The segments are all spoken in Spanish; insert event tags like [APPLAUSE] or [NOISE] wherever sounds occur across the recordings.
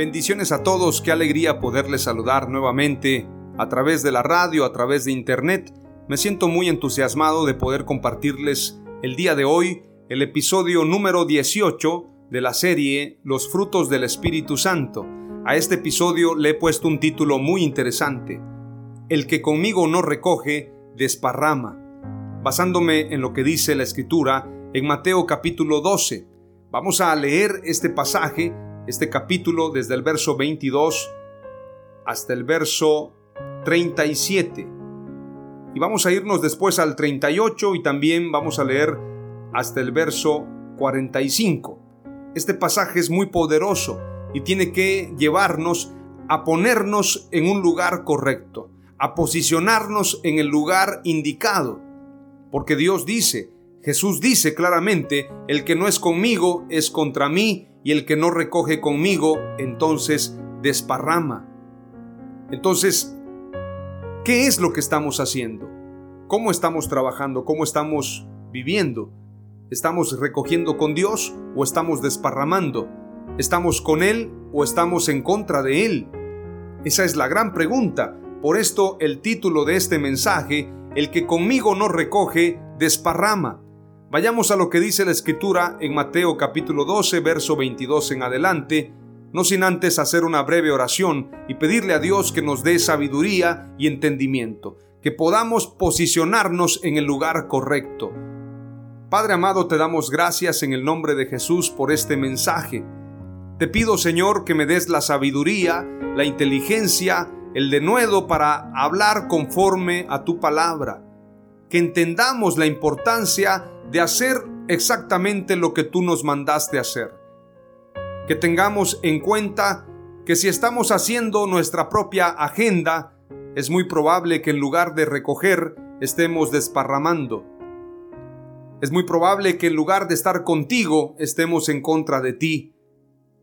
Bendiciones a todos, qué alegría poderles saludar nuevamente a través de la radio, a través de internet. Me siento muy entusiasmado de poder compartirles el día de hoy el episodio número 18 de la serie Los frutos del Espíritu Santo. A este episodio le he puesto un título muy interesante. El que conmigo no recoge, desparrama. Basándome en lo que dice la escritura en Mateo capítulo 12. Vamos a leer este pasaje este capítulo desde el verso 22 hasta el verso 37. Y vamos a irnos después al 38 y también vamos a leer hasta el verso 45. Este pasaje es muy poderoso y tiene que llevarnos a ponernos en un lugar correcto, a posicionarnos en el lugar indicado. Porque Dios dice, Jesús dice claramente, el que no es conmigo es contra mí y el que no recoge conmigo, entonces desparrama. Entonces, ¿qué es lo que estamos haciendo? ¿Cómo estamos trabajando? ¿Cómo estamos viviendo? ¿Estamos recogiendo con Dios o estamos desparramando? ¿Estamos con Él o estamos en contra de Él? Esa es la gran pregunta. Por esto el título de este mensaje, El que conmigo no recoge, desparrama. Vayamos a lo que dice la escritura en Mateo capítulo 12, verso 22 en adelante, no sin antes hacer una breve oración y pedirle a Dios que nos dé sabiduría y entendimiento, que podamos posicionarnos en el lugar correcto. Padre amado, te damos gracias en el nombre de Jesús por este mensaje. Te pido, Señor, que me des la sabiduría, la inteligencia, el denuedo para hablar conforme a tu palabra. Que entendamos la importancia de hacer exactamente lo que tú nos mandaste hacer. Que tengamos en cuenta que si estamos haciendo nuestra propia agenda, es muy probable que en lugar de recoger, estemos desparramando. Es muy probable que en lugar de estar contigo, estemos en contra de ti.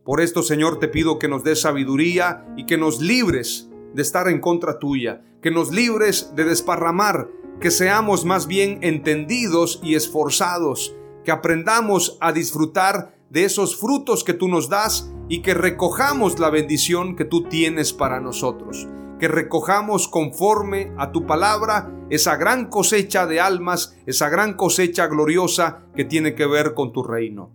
Por esto, Señor, te pido que nos des sabiduría y que nos libres de estar en contra tuya, que nos libres de desparramar, que seamos más bien entendidos y esforzados, que aprendamos a disfrutar de esos frutos que tú nos das y que recojamos la bendición que tú tienes para nosotros, que recojamos conforme a tu palabra esa gran cosecha de almas, esa gran cosecha gloriosa que tiene que ver con tu reino.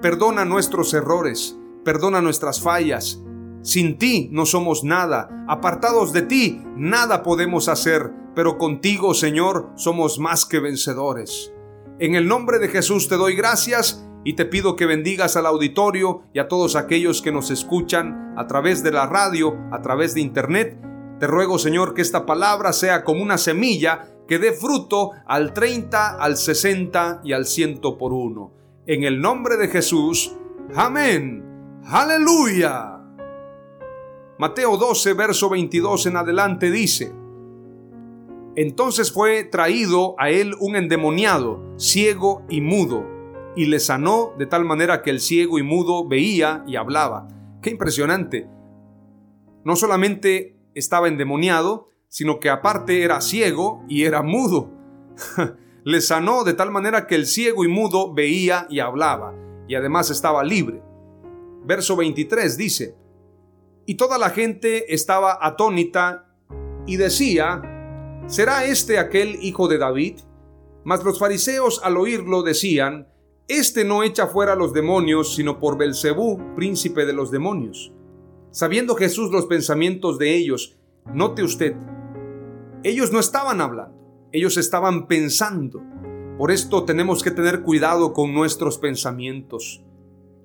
Perdona nuestros errores, perdona nuestras fallas. Sin ti no somos nada, apartados de ti nada podemos hacer pero contigo, Señor, somos más que vencedores. En el nombre de Jesús te doy gracias y te pido que bendigas al auditorio y a todos aquellos que nos escuchan a través de la radio, a través de internet. Te ruego, Señor, que esta palabra sea como una semilla que dé fruto al 30, al 60 y al 100 por uno. En el nombre de Jesús. Amén. Aleluya. Mateo 12, verso 22 en adelante dice, entonces fue traído a él un endemoniado, ciego y mudo, y le sanó de tal manera que el ciego y mudo veía y hablaba. Qué impresionante. No solamente estaba endemoniado, sino que aparte era ciego y era mudo. [LAUGHS] le sanó de tal manera que el ciego y mudo veía y hablaba, y además estaba libre. Verso 23 dice, Y toda la gente estaba atónita y decía, ¿será este aquel hijo de David? Mas los fariseos al oírlo decían, Este no echa fuera los demonios, sino por Belcebú, príncipe de los demonios. Sabiendo Jesús los pensamientos de ellos, note usted, ellos no estaban hablando, ellos estaban pensando. Por esto tenemos que tener cuidado con nuestros pensamientos.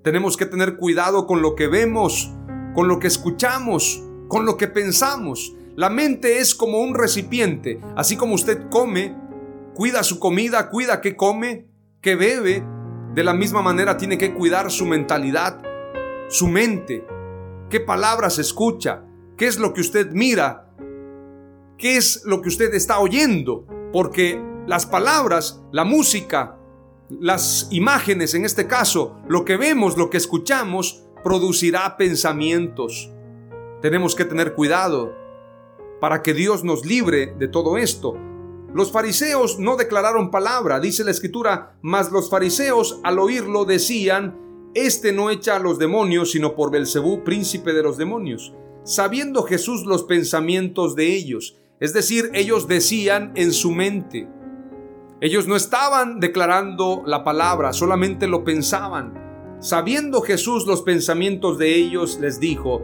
Tenemos que tener cuidado con lo que vemos, con lo que escuchamos, con lo que pensamos. La mente es como un recipiente, así como usted come, cuida su comida, cuida qué come, qué bebe, de la misma manera tiene que cuidar su mentalidad, su mente, qué palabras escucha, qué es lo que usted mira, qué es lo que usted está oyendo, porque las palabras, la música, las imágenes, en este caso, lo que vemos, lo que escuchamos, producirá pensamientos. Tenemos que tener cuidado para que Dios nos libre de todo esto. Los fariseos no declararon palabra, dice la escritura, mas los fariseos al oírlo decían, este no echa a los demonios, sino por Belcebú, príncipe de los demonios. Sabiendo Jesús los pensamientos de ellos, es decir, ellos decían en su mente. Ellos no estaban declarando la palabra, solamente lo pensaban. Sabiendo Jesús los pensamientos de ellos, les dijo,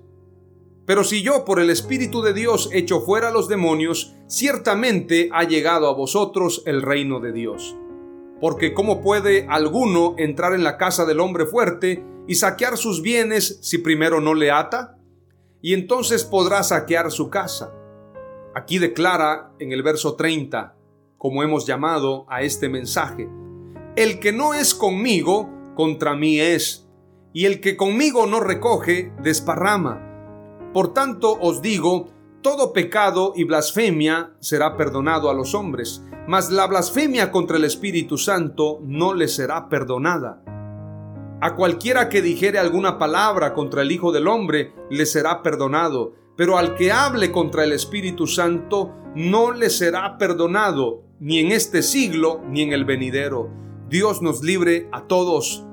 Pero si yo por el Espíritu de Dios echo fuera los demonios, ciertamente ha llegado a vosotros el reino de Dios. Porque ¿cómo puede alguno entrar en la casa del hombre fuerte y saquear sus bienes si primero no le ata? Y entonces podrá saquear su casa. Aquí declara en el verso 30, como hemos llamado a este mensaje, el que no es conmigo, contra mí es, y el que conmigo no recoge, desparrama. Por tanto os digo, todo pecado y blasfemia será perdonado a los hombres, mas la blasfemia contra el Espíritu Santo no le será perdonada. A cualquiera que dijere alguna palabra contra el Hijo del Hombre le será perdonado, pero al que hable contra el Espíritu Santo no le será perdonado, ni en este siglo ni en el venidero. Dios nos libre a todos.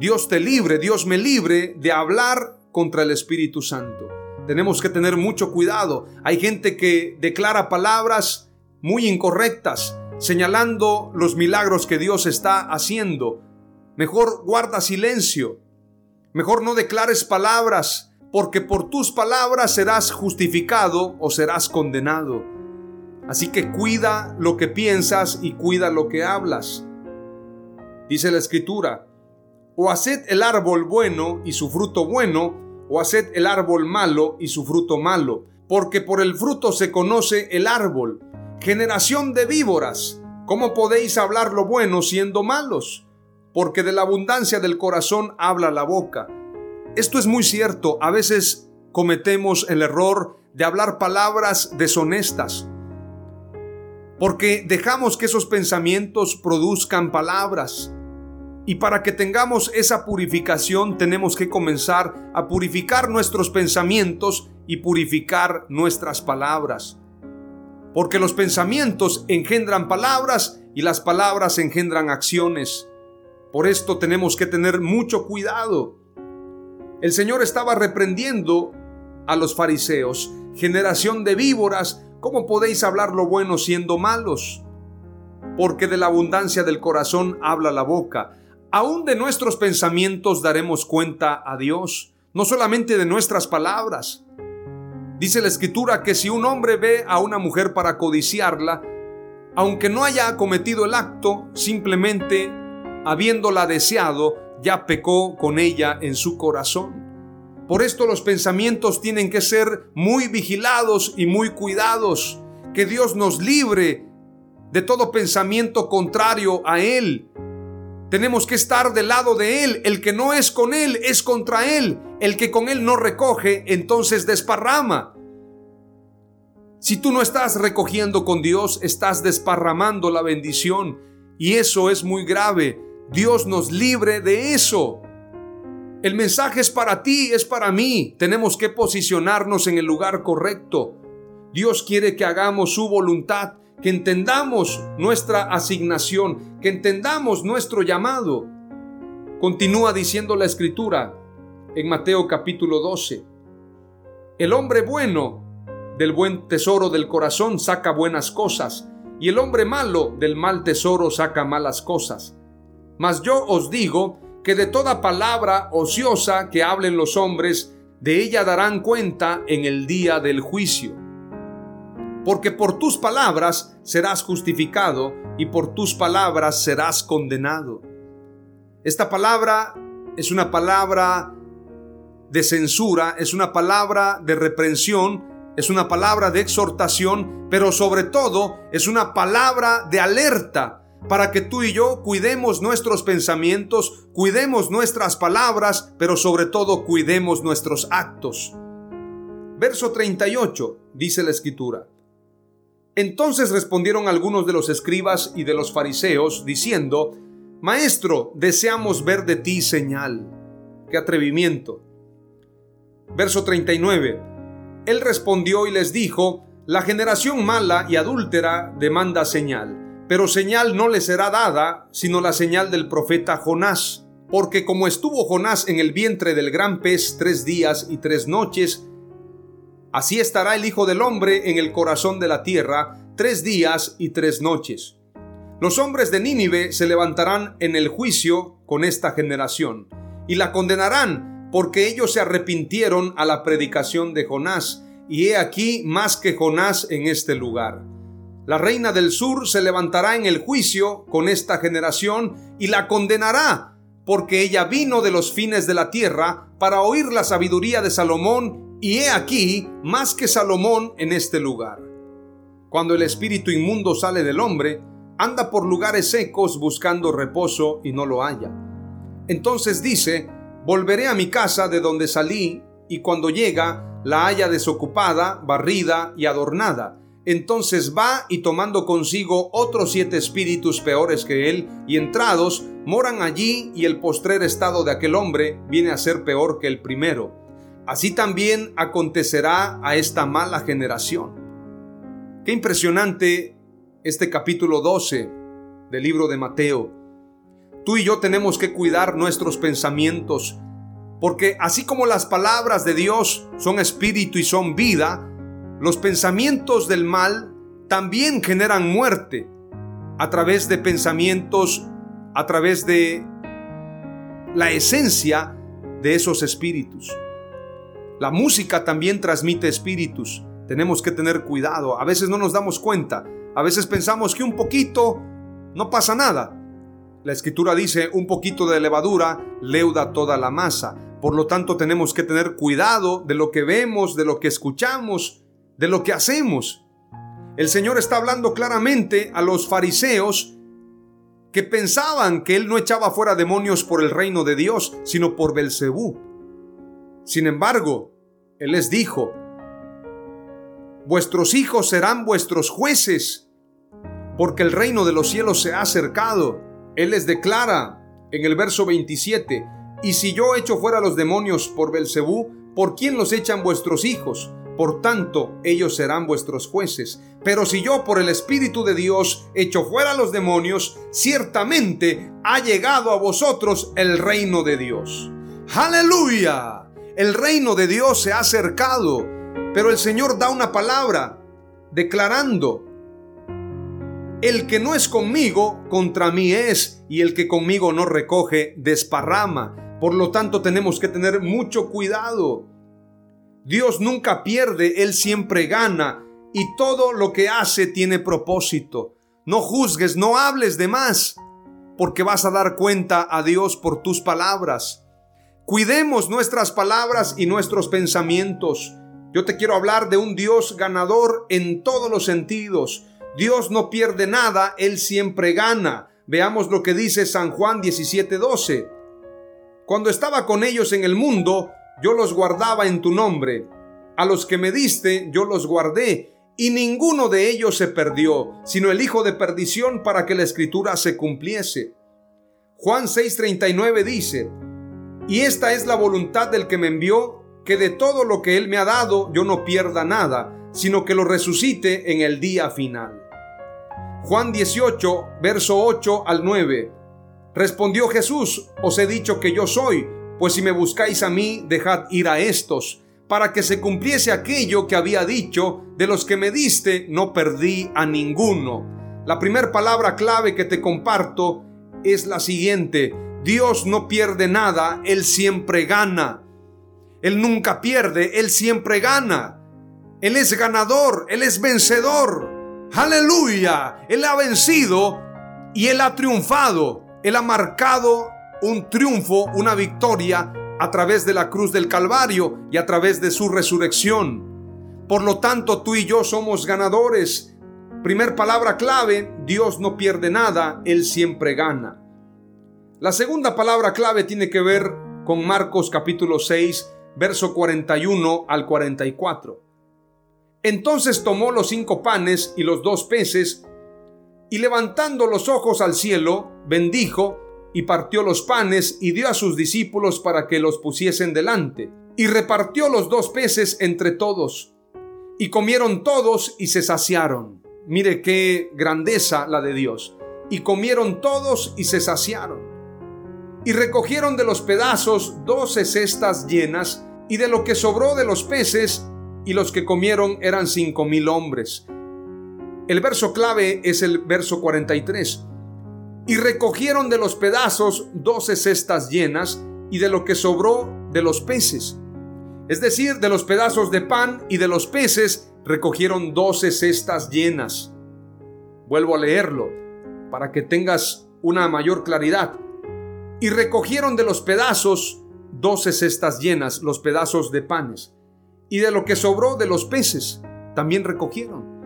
Dios te libre, Dios me libre de hablar contra el Espíritu Santo. Tenemos que tener mucho cuidado. Hay gente que declara palabras muy incorrectas, señalando los milagros que Dios está haciendo. Mejor guarda silencio. Mejor no declares palabras, porque por tus palabras serás justificado o serás condenado. Así que cuida lo que piensas y cuida lo que hablas. Dice la escritura, o haced el árbol bueno y su fruto bueno, o haced el árbol malo y su fruto malo, porque por el fruto se conoce el árbol. Generación de víboras, ¿cómo podéis hablar lo bueno siendo malos? Porque de la abundancia del corazón habla la boca. Esto es muy cierto, a veces cometemos el error de hablar palabras deshonestas, porque dejamos que esos pensamientos produzcan palabras. Y para que tengamos esa purificación tenemos que comenzar a purificar nuestros pensamientos y purificar nuestras palabras. Porque los pensamientos engendran palabras y las palabras engendran acciones. Por esto tenemos que tener mucho cuidado. El Señor estaba reprendiendo a los fariseos, generación de víboras, ¿cómo podéis hablar lo bueno siendo malos? Porque de la abundancia del corazón habla la boca. Aún de nuestros pensamientos daremos cuenta a Dios, no solamente de nuestras palabras. Dice la escritura que si un hombre ve a una mujer para codiciarla, aunque no haya cometido el acto, simplemente habiéndola deseado, ya pecó con ella en su corazón. Por esto los pensamientos tienen que ser muy vigilados y muy cuidados. Que Dios nos libre de todo pensamiento contrario a Él tenemos que estar del lado de Él. El que no es con Él es contra Él. El que con Él no recoge, entonces desparrama. Si tú no estás recogiendo con Dios, estás desparramando la bendición. Y eso es muy grave. Dios nos libre de eso. El mensaje es para ti, es para mí. Tenemos que posicionarnos en el lugar correcto. Dios quiere que hagamos su voluntad, que entendamos nuestra asignación, que entendamos nuestro llamado. Continúa diciendo la escritura en Mateo capítulo 12. El hombre bueno del buen tesoro del corazón saca buenas cosas, y el hombre malo del mal tesoro saca malas cosas. Mas yo os digo que de toda palabra ociosa que hablen los hombres, de ella darán cuenta en el día del juicio. Porque por tus palabras serás justificado y por tus palabras serás condenado. Esta palabra es una palabra de censura, es una palabra de reprensión, es una palabra de exhortación, pero sobre todo es una palabra de alerta para que tú y yo cuidemos nuestros pensamientos, cuidemos nuestras palabras, pero sobre todo cuidemos nuestros actos. Verso 38 dice la escritura. Entonces respondieron algunos de los escribas y de los fariseos, diciendo, Maestro, deseamos ver de ti señal. ¡Qué atrevimiento! Verso 39. Él respondió y les dijo, La generación mala y adúltera demanda señal, pero señal no le será dada, sino la señal del profeta Jonás. Porque como estuvo Jonás en el vientre del gran pez tres días y tres noches, así estará el Hijo del Hombre en el corazón de la tierra tres días y tres noches. Los hombres de Nínive se levantarán en el juicio con esta generación, y la condenarán porque ellos se arrepintieron a la predicación de Jonás, y he aquí más que Jonás en este lugar. La reina del sur se levantará en el juicio con esta generación y la condenará, porque ella vino de los fines de la tierra para oír la sabiduría de Salomón, y he aquí más que Salomón en este lugar. Cuando el espíritu inmundo sale del hombre, anda por lugares secos buscando reposo y no lo halla. Entonces dice, Volveré a mi casa de donde salí, y cuando llega, la haya desocupada, barrida y adornada. Entonces va y tomando consigo otros siete espíritus peores que él, y entrados, moran allí, y el postrer estado de aquel hombre viene a ser peor que el primero. Así también acontecerá a esta mala generación. Qué impresionante este capítulo 12 del libro de Mateo. Tú y yo tenemos que cuidar nuestros pensamientos, porque así como las palabras de Dios son espíritu y son vida, los pensamientos del mal también generan muerte a través de pensamientos, a través de la esencia de esos espíritus. La música también transmite espíritus. Tenemos que tener cuidado. A veces no nos damos cuenta. A veces pensamos que un poquito no pasa nada. La escritura dice, un poquito de levadura leuda toda la masa. Por lo tanto, tenemos que tener cuidado de lo que vemos, de lo que escuchamos, de lo que hacemos. El Señor está hablando claramente a los fariseos que pensaban que Él no echaba fuera demonios por el reino de Dios, sino por Belcebú. Sin embargo, Él les dijo, vuestros hijos serán vuestros jueces, porque el reino de los cielos se ha acercado. Él les declara en el verso 27, y si yo echo fuera los demonios por Belcebú, ¿por quién los echan vuestros hijos? Por tanto, ellos serán vuestros jueces. Pero si yo por el Espíritu de Dios echo fuera los demonios, ciertamente ha llegado a vosotros el reino de Dios. Aleluya. El reino de Dios se ha acercado. Pero el Señor da una palabra declarando el que no es conmigo, contra mí es, y el que conmigo no recoge, desparrama. Por lo tanto, tenemos que tener mucho cuidado. Dios nunca pierde, Él siempre gana, y todo lo que hace tiene propósito. No juzgues, no hables de más, porque vas a dar cuenta a Dios por tus palabras. Cuidemos nuestras palabras y nuestros pensamientos. Yo te quiero hablar de un Dios ganador en todos los sentidos. Dios no pierde nada, Él siempre gana. Veamos lo que dice San Juan 17:12. Cuando estaba con ellos en el mundo, yo los guardaba en tu nombre. A los que me diste, yo los guardé, y ninguno de ellos se perdió, sino el hijo de perdición para que la escritura se cumpliese. Juan 6:39 dice, y esta es la voluntad del que me envió, que de todo lo que él me ha dado yo no pierda nada, sino que lo resucite en el día final. Juan 18, verso 8 al 9. Respondió Jesús, os he dicho que yo soy, pues si me buscáis a mí, dejad ir a estos, para que se cumpliese aquello que había dicho, de los que me diste, no perdí a ninguno. La primera palabra clave que te comparto es la siguiente, Dios no pierde nada, Él siempre gana. Él nunca pierde, Él siempre gana. Él es ganador, Él es vencedor. Aleluya. Él ha vencido y Él ha triunfado. Él ha marcado un triunfo, una victoria a través de la cruz del Calvario y a través de su resurrección. Por lo tanto, tú y yo somos ganadores. Primer palabra clave, Dios no pierde nada, Él siempre gana. La segunda palabra clave tiene que ver con Marcos capítulo 6, verso 41 al 44. Entonces tomó los cinco panes y los dos peces, y levantando los ojos al cielo, bendijo, y partió los panes y dio a sus discípulos para que los pusiesen delante, y repartió los dos peces entre todos, y comieron todos y se saciaron. Mire qué grandeza la de Dios. Y comieron todos y se saciaron. Y recogieron de los pedazos doce cestas llenas, y de lo que sobró de los peces, y los que comieron eran cinco mil hombres. El verso clave es el verso 43. Y recogieron de los pedazos doce cestas llenas y de lo que sobró de los peces. Es decir, de los pedazos de pan y de los peces recogieron doce cestas llenas. Vuelvo a leerlo para que tengas una mayor claridad. Y recogieron de los pedazos doce cestas llenas, los pedazos de panes y de lo que sobró de los peces también recogieron.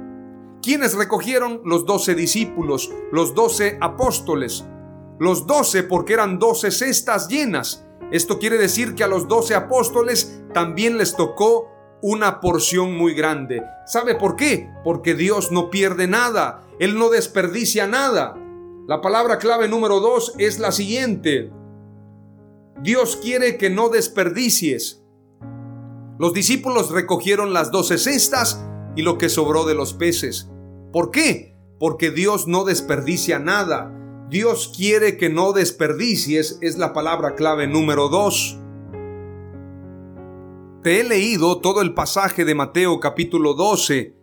¿Quiénes recogieron? Los doce discípulos, los doce apóstoles. Los doce porque eran doce cestas llenas. Esto quiere decir que a los doce apóstoles también les tocó una porción muy grande. ¿Sabe por qué? Porque Dios no pierde nada. Él no desperdicia nada. La palabra clave número dos es la siguiente. Dios quiere que no desperdicies. Los discípulos recogieron las doce cestas y lo que sobró de los peces. ¿Por qué? Porque Dios no desperdicia nada. Dios quiere que no desperdicies, es la palabra clave número dos. Te he leído todo el pasaje de Mateo capítulo 12,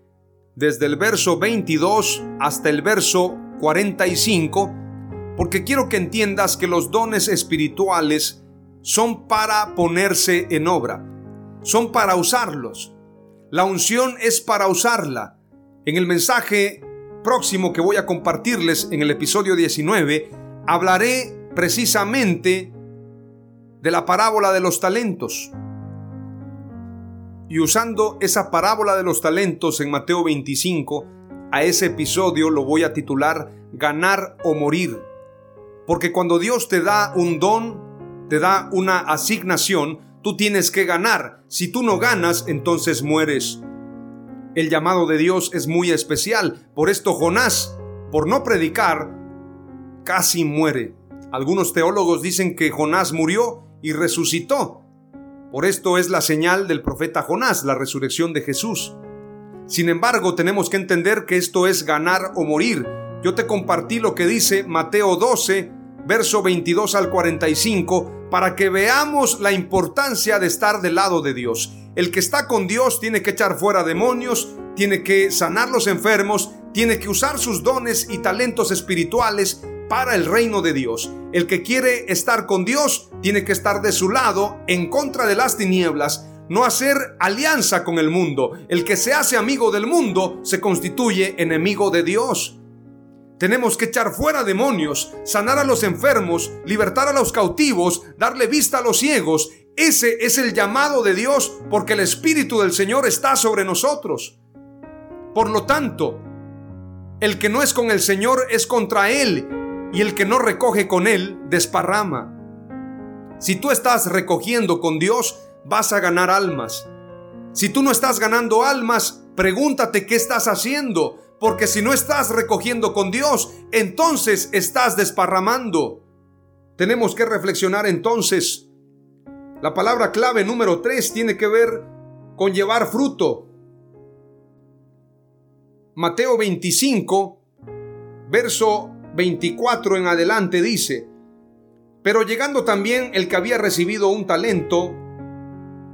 desde el verso 22 hasta el verso 45, porque quiero que entiendas que los dones espirituales son para ponerse en obra son para usarlos. La unción es para usarla. En el mensaje próximo que voy a compartirles en el episodio 19, hablaré precisamente de la parábola de los talentos. Y usando esa parábola de los talentos en Mateo 25, a ese episodio lo voy a titular Ganar o morir. Porque cuando Dios te da un don, te da una asignación, Tú tienes que ganar. Si tú no ganas, entonces mueres. El llamado de Dios es muy especial. Por esto Jonás, por no predicar, casi muere. Algunos teólogos dicen que Jonás murió y resucitó. Por esto es la señal del profeta Jonás, la resurrección de Jesús. Sin embargo, tenemos que entender que esto es ganar o morir. Yo te compartí lo que dice Mateo 12, verso 22 al 45, para que veamos la importancia de estar del lado de Dios. El que está con Dios tiene que echar fuera demonios, tiene que sanar los enfermos, tiene que usar sus dones y talentos espirituales para el reino de Dios. El que quiere estar con Dios tiene que estar de su lado en contra de las tinieblas, no hacer alianza con el mundo. El que se hace amigo del mundo se constituye enemigo de Dios. Tenemos que echar fuera demonios, sanar a los enfermos, libertar a los cautivos, darle vista a los ciegos. Ese es el llamado de Dios porque el Espíritu del Señor está sobre nosotros. Por lo tanto, el que no es con el Señor es contra Él y el que no recoge con Él desparrama. Si tú estás recogiendo con Dios, vas a ganar almas. Si tú no estás ganando almas, pregúntate qué estás haciendo, porque si no estás recogiendo con Dios, entonces estás desparramando. Tenemos que reflexionar entonces. La palabra clave número 3 tiene que ver con llevar fruto. Mateo 25, verso 24 en adelante dice, pero llegando también el que había recibido un talento,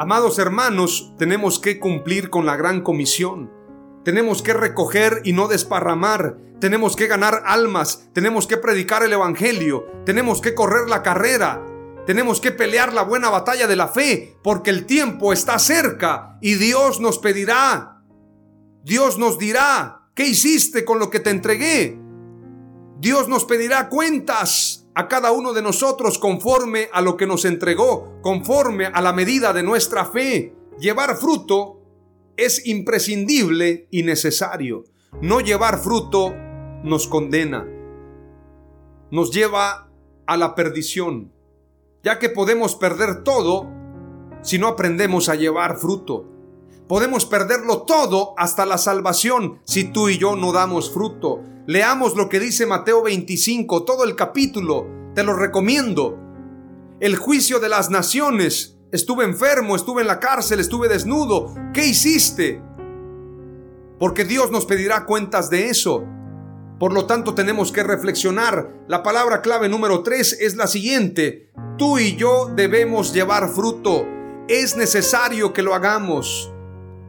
Amados hermanos, tenemos que cumplir con la gran comisión. Tenemos que recoger y no desparramar. Tenemos que ganar almas. Tenemos que predicar el Evangelio. Tenemos que correr la carrera. Tenemos que pelear la buena batalla de la fe porque el tiempo está cerca y Dios nos pedirá. Dios nos dirá, ¿qué hiciste con lo que te entregué? Dios nos pedirá cuentas a cada uno de nosotros conforme a lo que nos entregó, conforme a la medida de nuestra fe. Llevar fruto es imprescindible y necesario. No llevar fruto nos condena, nos lleva a la perdición ya que podemos perder todo si no aprendemos a llevar fruto. Podemos perderlo todo hasta la salvación si tú y yo no damos fruto. Leamos lo que dice Mateo 25, todo el capítulo, te lo recomiendo. El juicio de las naciones. Estuve enfermo, estuve en la cárcel, estuve desnudo. ¿Qué hiciste? Porque Dios nos pedirá cuentas de eso. Por lo tanto, tenemos que reflexionar. La palabra clave número 3 es la siguiente. Tú y yo debemos llevar fruto. Es necesario que lo hagamos.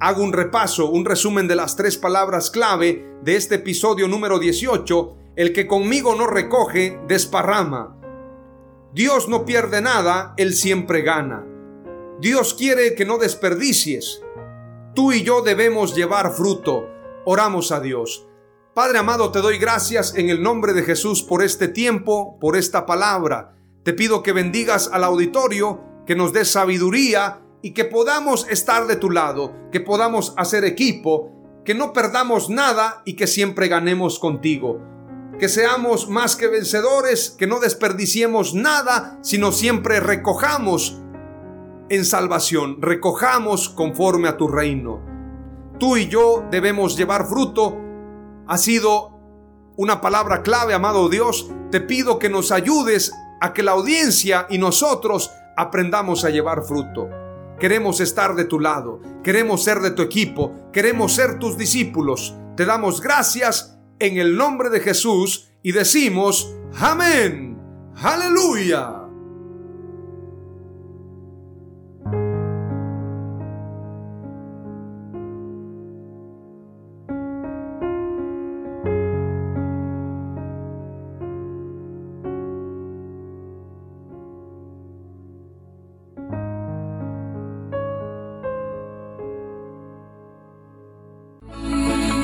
Hago un repaso, un resumen de las tres palabras clave de este episodio número 18. El que conmigo no recoge, desparrama. Dios no pierde nada, Él siempre gana. Dios quiere que no desperdicies. Tú y yo debemos llevar fruto. Oramos a Dios. Padre amado, te doy gracias en el nombre de Jesús por este tiempo, por esta palabra. Te pido que bendigas al auditorio, que nos des sabiduría y que podamos estar de tu lado, que podamos hacer equipo, que no perdamos nada y que siempre ganemos contigo. Que seamos más que vencedores, que no desperdiciemos nada, sino siempre recojamos en salvación, recojamos conforme a tu reino. Tú y yo debemos llevar fruto ha sido una palabra clave, amado Dios. Te pido que nos ayudes a que la audiencia y nosotros aprendamos a llevar fruto. Queremos estar de tu lado, queremos ser de tu equipo, queremos ser tus discípulos. Te damos gracias en el nombre de Jesús y decimos, amén, aleluya.